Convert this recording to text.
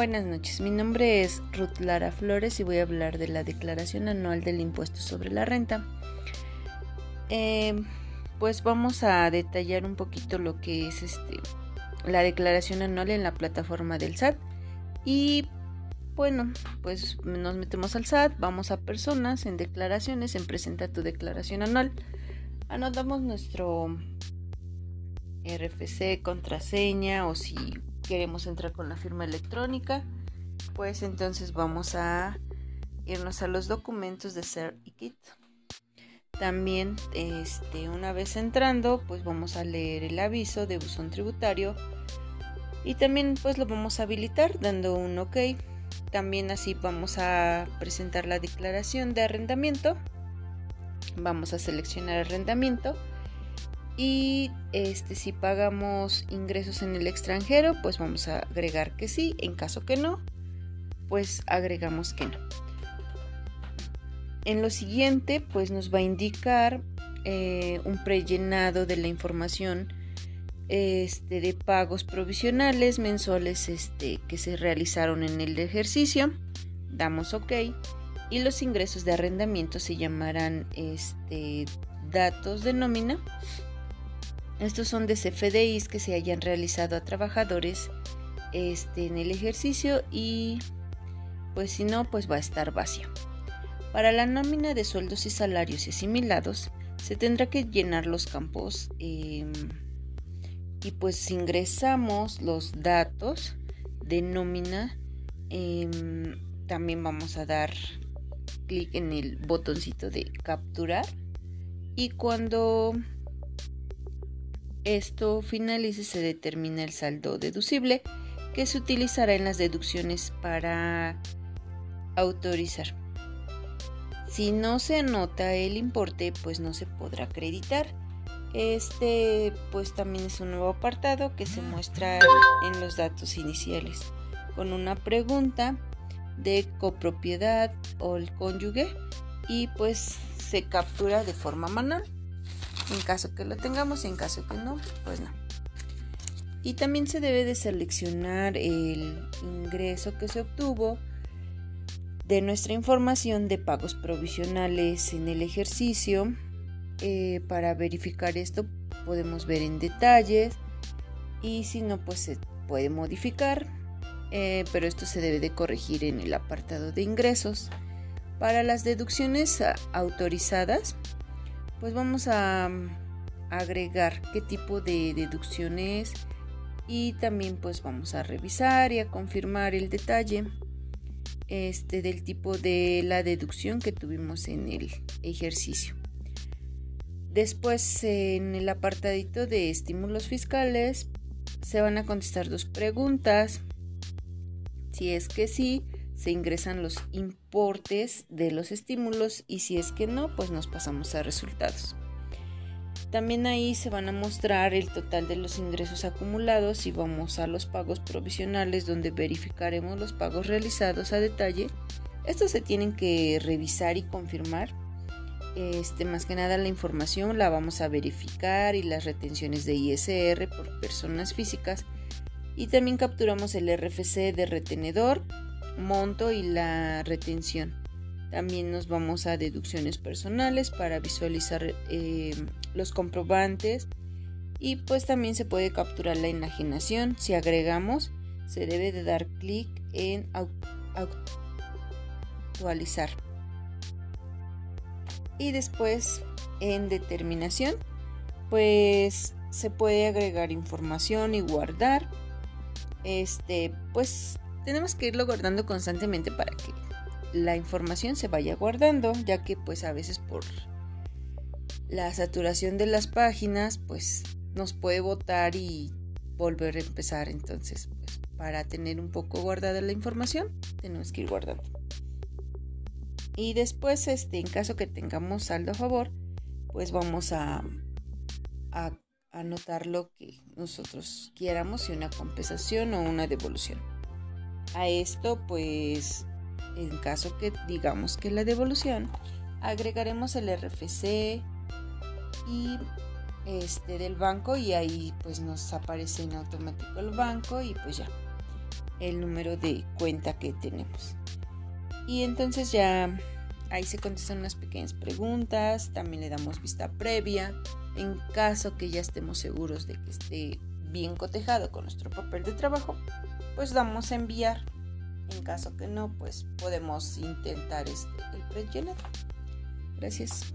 Buenas noches, mi nombre es Ruth Lara Flores y voy a hablar de la declaración anual del impuesto sobre la renta. Em, pues vamos a detallar un poquito lo que es este la declaración anual en la plataforma del SAT y bueno, pues nos metemos al SAT, vamos a personas, en declaraciones, en presenta tu declaración anual, anotamos nuestro RFC, contraseña o si queremos entrar con la firma electrónica, pues entonces vamos a irnos a los documentos de SER y KIT. También, este, una vez entrando, pues vamos a leer el aviso de buzón tributario y también pues lo vamos a habilitar dando un OK. También así vamos a presentar la declaración de arrendamiento. Vamos a seleccionar arrendamiento y este si pagamos ingresos en el extranjero, pues vamos a agregar que sí, en caso que no, pues agregamos que no. En lo siguiente, pues nos va a indicar eh, un prellenado de la información este, de pagos provisionales mensuales este, que se realizaron en el ejercicio. Damos OK. Y los ingresos de arrendamiento se llamarán este, datos de nómina. Estos son de CFDIs que se hayan realizado a trabajadores este, en el ejercicio y pues si no, pues va a estar vacío. Para la nómina de sueldos y salarios y asimilados, se tendrá que llenar los campos em, y pues ingresamos los datos de nómina. Em, también vamos a dar clic en el botoncito de capturar y cuando esto finalice se determina el saldo deducible que se utilizará en las deducciones para autorizar. Si no se anota el importe, pues no se podrá acreditar. Este pues también es un nuevo apartado que se muestra en los datos iniciales con una pregunta de copropiedad o el cónyuge y pues se captura de forma manual en caso que lo tengamos en caso que no pues no y también se debe de seleccionar el ingreso que se obtuvo de nuestra información de pagos provisionales en el ejercicio. Eh, para verificar esto podemos ver en detalles y si no pues se puede modificar, eh, pero esto se debe de corregir en el apartado de ingresos. Para las deducciones autorizadas pues vamos a mm, agregar qué tipo de deducciones y también pues vamos a revisar y a confirmar el detalle este, del tipo de la deducción que tuvimos en el ejercicio. Después en el apartadito de estímulos fiscales se van a contestar dos preguntas. Si es que sí, se ingresan los importes de los estímulos y si es que no, pues nos pasamos a resultados. También ahí se van a mostrar el total de los ingresos acumulados y vamos a los pagos provisionales donde verificaremos los pagos realizados a detalle. Estos se tienen que revisar y confirmar. Este, más que nada la información la vamos a verificar y las retenciones de ISR por personas físicas. Y también capturamos el RFC de retenedor, monto y la retención. También nos vamos a deducciones personales para visualizar eh, los comprobantes y pues también se puede capturar la enajenación. Si agregamos, se debe de dar clic en actualizar. Y después en determinación, pues se puede agregar información y guardar. Este, pues tenemos que irlo guardando constantemente para que la información se vaya guardando, ya que pues a veces por la saturación de las páginas pues nos puede botar y volver a empezar. Entonces, pues, para tener un poco guardada la información, tenemos que ir guardando. Y después, este, en caso que tengamos saldo a favor, pues vamos a, anotar lo que nosotros quieramos, si una compensación o una devolución. A esto, pues en caso que digamos que la devolución, agregaremos el RFC y este del banco y ahí pues nos aparece en automático el banco y pues ya. el número de cuenta que tenemos. Y entonces ya ahí se contestan unas pequeñas preguntas, también le damos vista previa. En caso que ya estemos seguros de que esté bien cotejado con nuestro papel de trabajo, pues damos a enviar. En caso que no, pues podemos intentar este, el. Gracias.